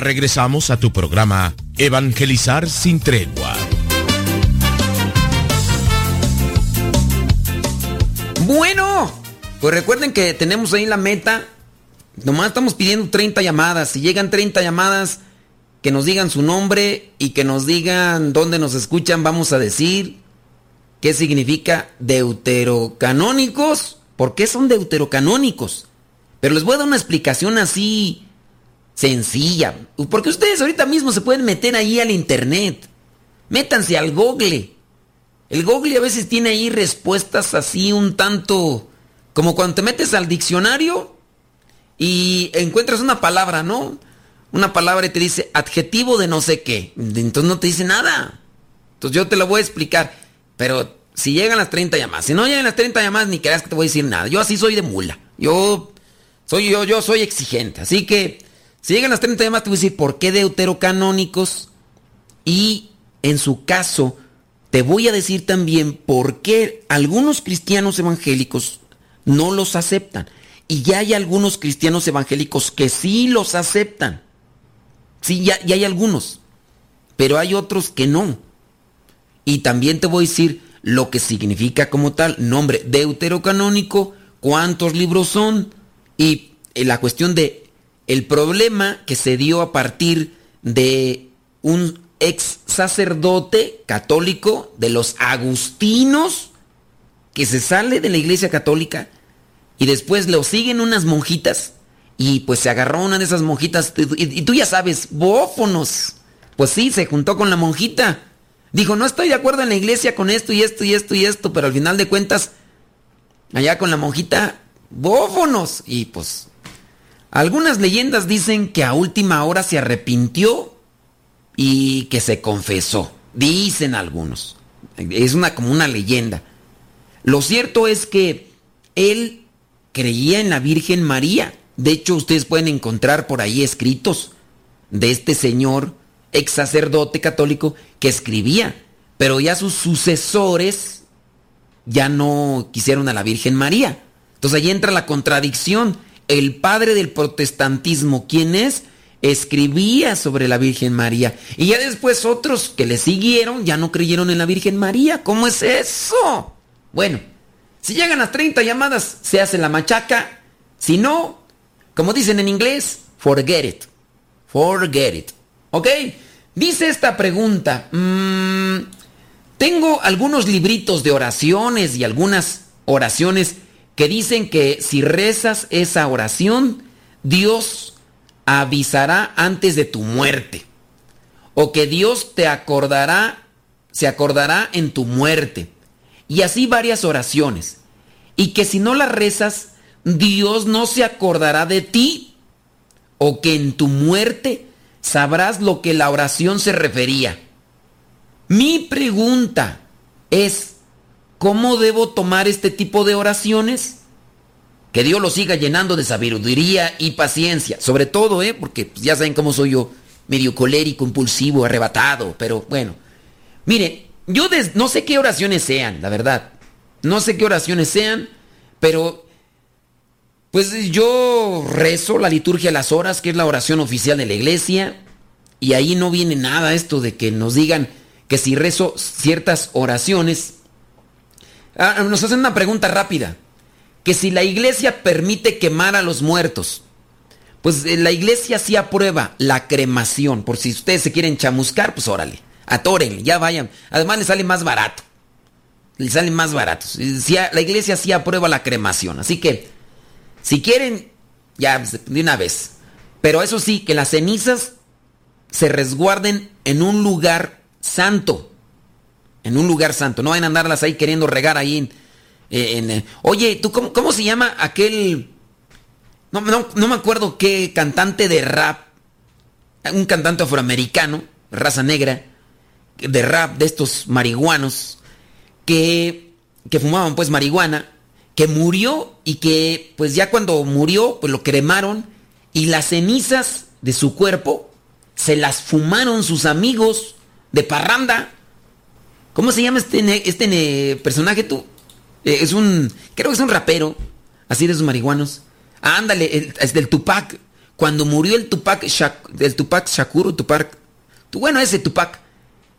Regresamos a tu programa Evangelizar sin tregua. Bueno, pues recuerden que tenemos ahí la meta. Nomás estamos pidiendo 30 llamadas. Si llegan 30 llamadas, que nos digan su nombre y que nos digan dónde nos escuchan, vamos a decir qué significa deuterocanónicos. ¿Por qué son deuterocanónicos? Pero les voy a dar una explicación así sencilla. Porque ustedes ahorita mismo se pueden meter ahí al internet. Métanse al Google. El Google a veces tiene ahí respuestas así un tanto como cuando te metes al diccionario y encuentras una palabra, ¿no? Una palabra y te dice adjetivo de no sé qué. Entonces no te dice nada. Entonces yo te lo voy a explicar. Pero si llegan las 30 llamadas, si no llegan las 30 llamadas, ni creas que te voy a decir nada. Yo así soy de mula. Yo soy yo, yo soy exigente. Así que si llegan las 30 llamadas, te voy a decir por qué deuterocanónicos. Y en su caso, te voy a decir también por qué algunos cristianos evangélicos no los aceptan. Y ya hay algunos cristianos evangélicos que sí los aceptan. Sí, ya, ya hay algunos. Pero hay otros que no. Y también te voy a decir lo que significa como tal nombre deuterocanónico, cuántos libros son y la cuestión de el problema que se dio a partir de un ex sacerdote católico de los agustinos que se sale de la iglesia católica y después lo siguen unas monjitas y pues se agarró una de esas monjitas y, y tú ya sabes, bófonos. Pues sí, se juntó con la monjita. Dijo, no estoy de acuerdo en la iglesia con esto y esto y esto y esto, pero al final de cuentas, allá con la monjita, bófonos. Y pues algunas leyendas dicen que a última hora se arrepintió y que se confesó. Dicen algunos. Es una como una leyenda. Lo cierto es que él creía en la Virgen María. De hecho, ustedes pueden encontrar por ahí escritos de este señor, ex sacerdote católico, que escribía. Pero ya sus sucesores ya no quisieron a la Virgen María. Entonces ahí entra la contradicción. El padre del protestantismo, ¿quién es? Escribía sobre la Virgen María. Y ya después otros que le siguieron ya no creyeron en la Virgen María. ¿Cómo es eso? Bueno, si llegan las 30 llamadas, se hace la machaca. Si no, como dicen en inglés, forget it. Forget it. ¿Ok? Dice esta pregunta. mm, tengo algunos libritos de oraciones y algunas oraciones que dicen que si rezas esa oración, Dios avisará antes de tu muerte. O que Dios te acordará, se acordará en tu muerte. Y así varias oraciones. Y que si no las rezas, Dios no se acordará de ti. O que en tu muerte sabrás lo que la oración se refería. Mi pregunta es, ¿cómo debo tomar este tipo de oraciones? Que Dios lo siga llenando de sabiduría y paciencia. Sobre todo, ¿eh? Porque pues, ya saben cómo soy yo. Medio colérico, impulsivo, arrebatado. Pero bueno. Miren, yo no sé qué oraciones sean, la verdad. No sé qué oraciones sean. Pero pues yo rezo la liturgia de las horas, que es la oración oficial de la iglesia, y ahí no viene nada esto de que nos digan que si rezo ciertas oraciones, Ah, nos hacen una pregunta rápida, que si la iglesia permite quemar a los muertos, pues eh, la iglesia sí aprueba la cremación, por si ustedes se quieren chamuscar, pues órale, atórenle, ya vayan, además le sale más barato, le salen más baratos, Sí, la iglesia sí aprueba la cremación, así que si quieren, ya de una vez. Pero eso sí, que las cenizas se resguarden en un lugar santo. En un lugar santo. No vayan a andarlas ahí queriendo regar ahí en... en- en- oye, ¿tú cómo, cómo se llama aquel... No, no, no me acuerdo qué cantante de rap. Un cantante afroamericano, raza negra, de rap de estos marihuanos, que, que fumaban pues marihuana, que murió y que pues ya cuando murió pues lo cremaron y las cenizas de su cuerpo se las fumaron sus amigos de parranda. ¿Cómo se llama este, este personaje tú? Eh, es un, creo que es un rapero, así de esos marihuanos. Ah, ándale, el- es del Tupac. Cuando murió el Tupac, Shak- el Tupac Shakur, Tupac, tu- bueno, ese Tupac,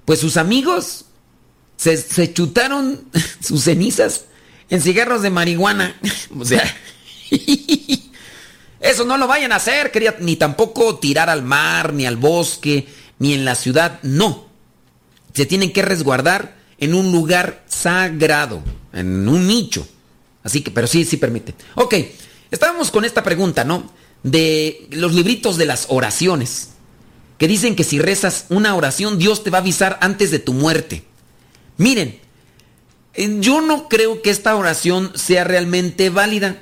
pues sus amigos se, se chutaron sus cenizas en cigarros de marihuana. O sea, eso no lo vayan a hacer, quería, ni tampoco tirar al mar, ni al bosque, ni en la ciudad, no. Se tienen que resguardar en un lugar sagrado, en un nicho. Así que, pero sí, sí permite. Ok, estábamos con esta pregunta, ¿no? De los libritos de las oraciones, que dicen que si rezas una oración, Dios te va a avisar antes de tu muerte. Miren, eh, yo no creo que esta oración sea realmente válida.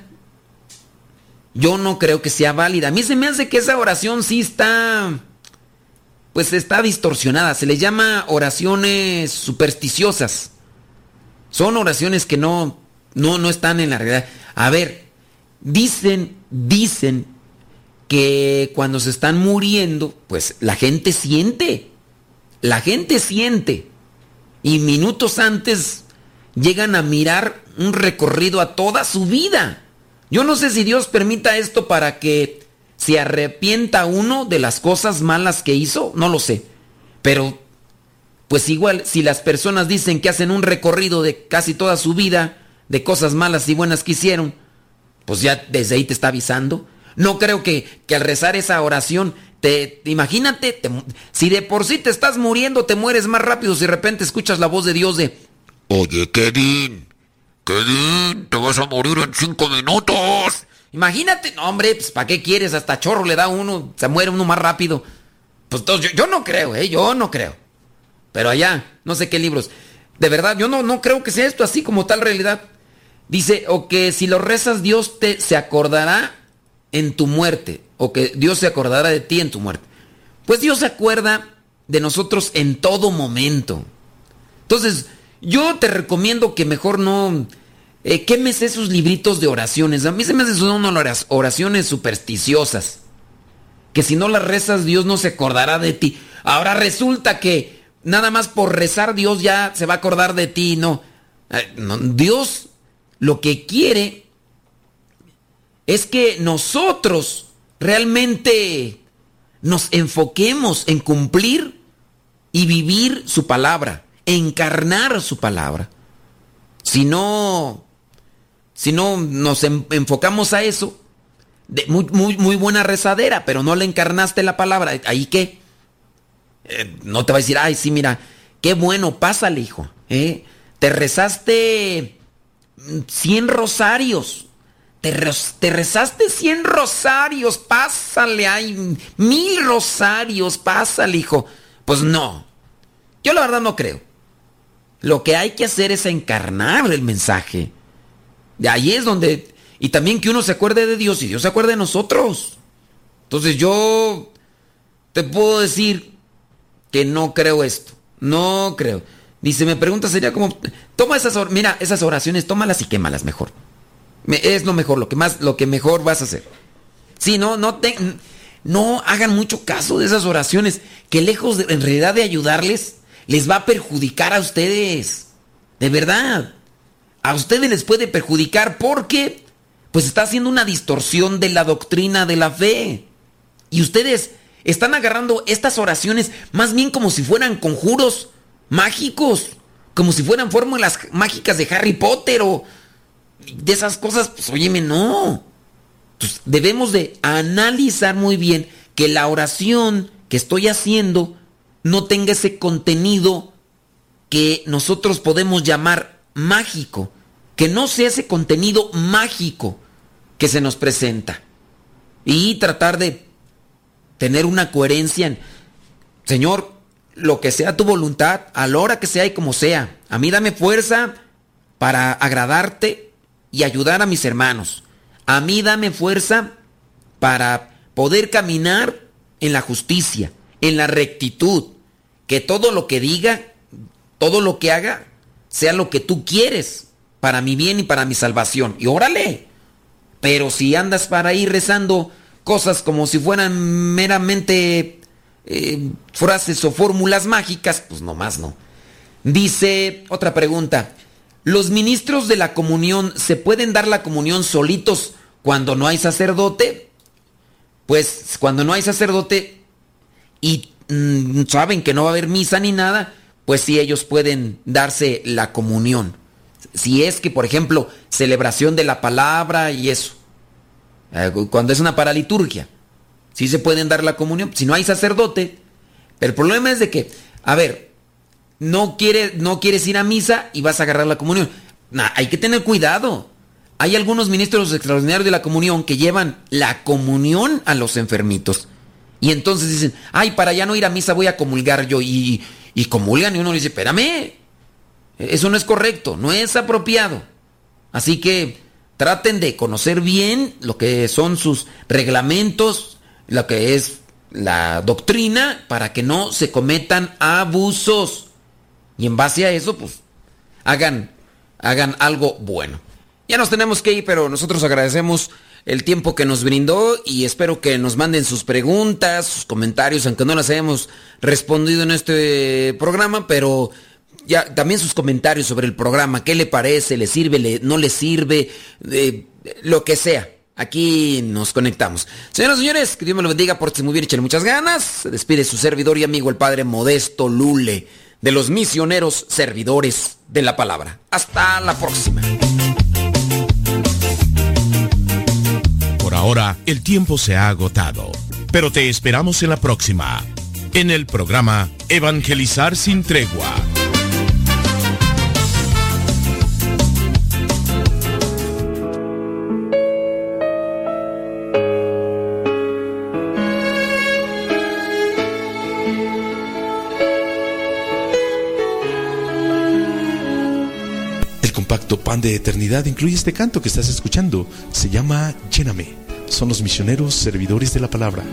Yo no creo que sea válida. A mí se me hace que esa oración sí está, pues está distorsionada. Se le llama oraciones supersticiosas. Son oraciones que no, no, no están en la realidad. A ver, dicen, dicen que cuando se están muriendo, pues la gente siente. La gente siente. Y minutos antes llegan a mirar un recorrido a toda su vida. Yo no sé si Dios permita esto para que se arrepienta uno de las cosas malas que hizo, no lo sé. Pero, pues igual, si las personas dicen que hacen un recorrido de casi toda su vida, de cosas malas y buenas que hicieron, pues ya desde ahí te está avisando. No creo que, que al rezar esa oración, te, te- imagínate, si de por sí te estás muriendo, te mueres más rápido si de repente escuchas la voz de Dios de, Oye, Kedin, Kedin, te vas a morir en cinco minutos. Imagínate, no hombre, pues ¿para qué quieres? Hasta chorro le da uno, se muere uno más rápido. Pues yo, yo no creo, ¿eh? Yo no creo. Pero allá, no sé qué libros. De verdad, yo no, no creo que sea esto así como tal realidad. Dice, o que si lo rezas, Dios te se acordará en tu muerte. O que Dios se acordará de ti en tu muerte. Pues Dios se acuerda de nosotros en todo momento. Entonces, yo te recomiendo que mejor no eh, quémese esos libritos de oraciones. A mí se me hacen unas oraciones supersticiosas. Que si no las rezas, Dios no se acordará de ti. Ahora resulta que nada más por rezar, Dios ya se va a acordar de ti. No. Eh, no, Dios lo que quiere es que nosotros realmente nos enfoquemos en cumplir y vivir su palabra, encarnar su palabra. Si no, si no nos en- enfocamos a eso, de muy, muy, buena rezadera, pero no le encarnaste la palabra, ¿ahí qué? Eh, no te va a decir, ay, sí, mira, qué bueno, pásale, hijo. ¿eh? Te rezaste mm, 100 rosarios. Te rezaste 100 rosarios, pásale, ay, mil rosarios, pásale, hijo. Pues no, yo la verdad no creo. Lo que hay que hacer es encarnar el mensaje. De ahí es donde... Y también que uno se acuerde de Dios y Dios se acuerde de nosotros. Entonces yo te puedo decir que no creo esto. No creo. Dice, me pregunta, sería como... Toma esas... or- Mira, esas oraciones, tómalas y quémalas mejor. Me- es lo mejor, lo que más, lo que mejor vas a hacer. Sí, no, no te, no hagan mucho caso de esas oraciones, que lejos de, en realidad de ayudarles, les va a perjudicar a ustedes. De verdad. A ustedes les puede perjudicar porque, pues está haciendo una distorsión de la doctrina de la fe. Y ustedes están agarrando estas oraciones más bien como si fueran conjuros mágicos, como si fueran fórmulas mágicas de Harry Potter o de esas cosas, pues óyeme, no. Entonces, debemos de analizar muy bien que la oración que estoy haciendo no tenga ese contenido que nosotros podemos llamar mágico, que no sea ese contenido mágico que se nos presenta. Y tratar de tener una coherencia en, Señor, lo que sea tu voluntad, a la hora que sea y como sea, a mí dame fuerza para agradarte y ayudar a mis hermanos. A mí dame fuerza para poder caminar en la justicia, en la rectitud, que todo lo que diga, todo lo que haga, sea lo que tú quieres para mi bien y para mi salvación. Y órale. Pero si andas para ir rezando cosas como si fueran meramente eh, frases o fórmulas mágicas, pues nomás no. Dice otra pregunta. ¿Los ministros de la comunión se pueden dar la comunión solitos cuando no hay sacerdote? Pues cuando no hay sacerdote y mm, saben que no va a haber misa ni nada, pues sí ellos pueden darse la comunión. Si es que, por ejemplo, celebración de la palabra y eso. Eh, Cuando es una paraliturgia, sí se pueden dar la comunión. Si no hay sacerdote, pero el problema es de que, a ver, no, quiere, no quieres ir a misa y vas a agarrar la comunión. Hay que tener cuidado. Hay algunos ministros extraordinarios de la comunión que llevan la comunión a los enfermitos. Y entonces dicen, ay, para ya no ir a misa voy a comulgar yo. Y, y comulgan y uno le dice, espérame, eso no es correcto, no es apropiado. Así que traten de conocer bien lo que son sus reglamentos, lo que es la doctrina, para que no se cometan abusos. Y en base a eso, pues, hagan, hagan algo bueno. Ya nos tenemos que ir, pero nosotros agradecemos el tiempo que nos brindó y espero que nos manden sus preguntas, sus comentarios, aunque no las hayamos respondido en este programa, pero ya también sus comentarios sobre el programa, qué le parece, le sirve, le, no le sirve, eh, lo que sea. Aquí nos conectamos. Señoras y señores, que Dios me lo bendiga, pórtese muy bien, échale muchas ganas. Se despide su servidor y amigo el Padre Modesto Lule, de los misioneros servidores de la palabra. Hasta la próxima. Por ahora, el tiempo se ha agotado, pero te esperamos en la próxima, en el programa Evangelizar sin tregua. Pan de Eternidad incluye este canto que estás escuchando. Se llama Lléname. Son los misioneros servidores de la palabra.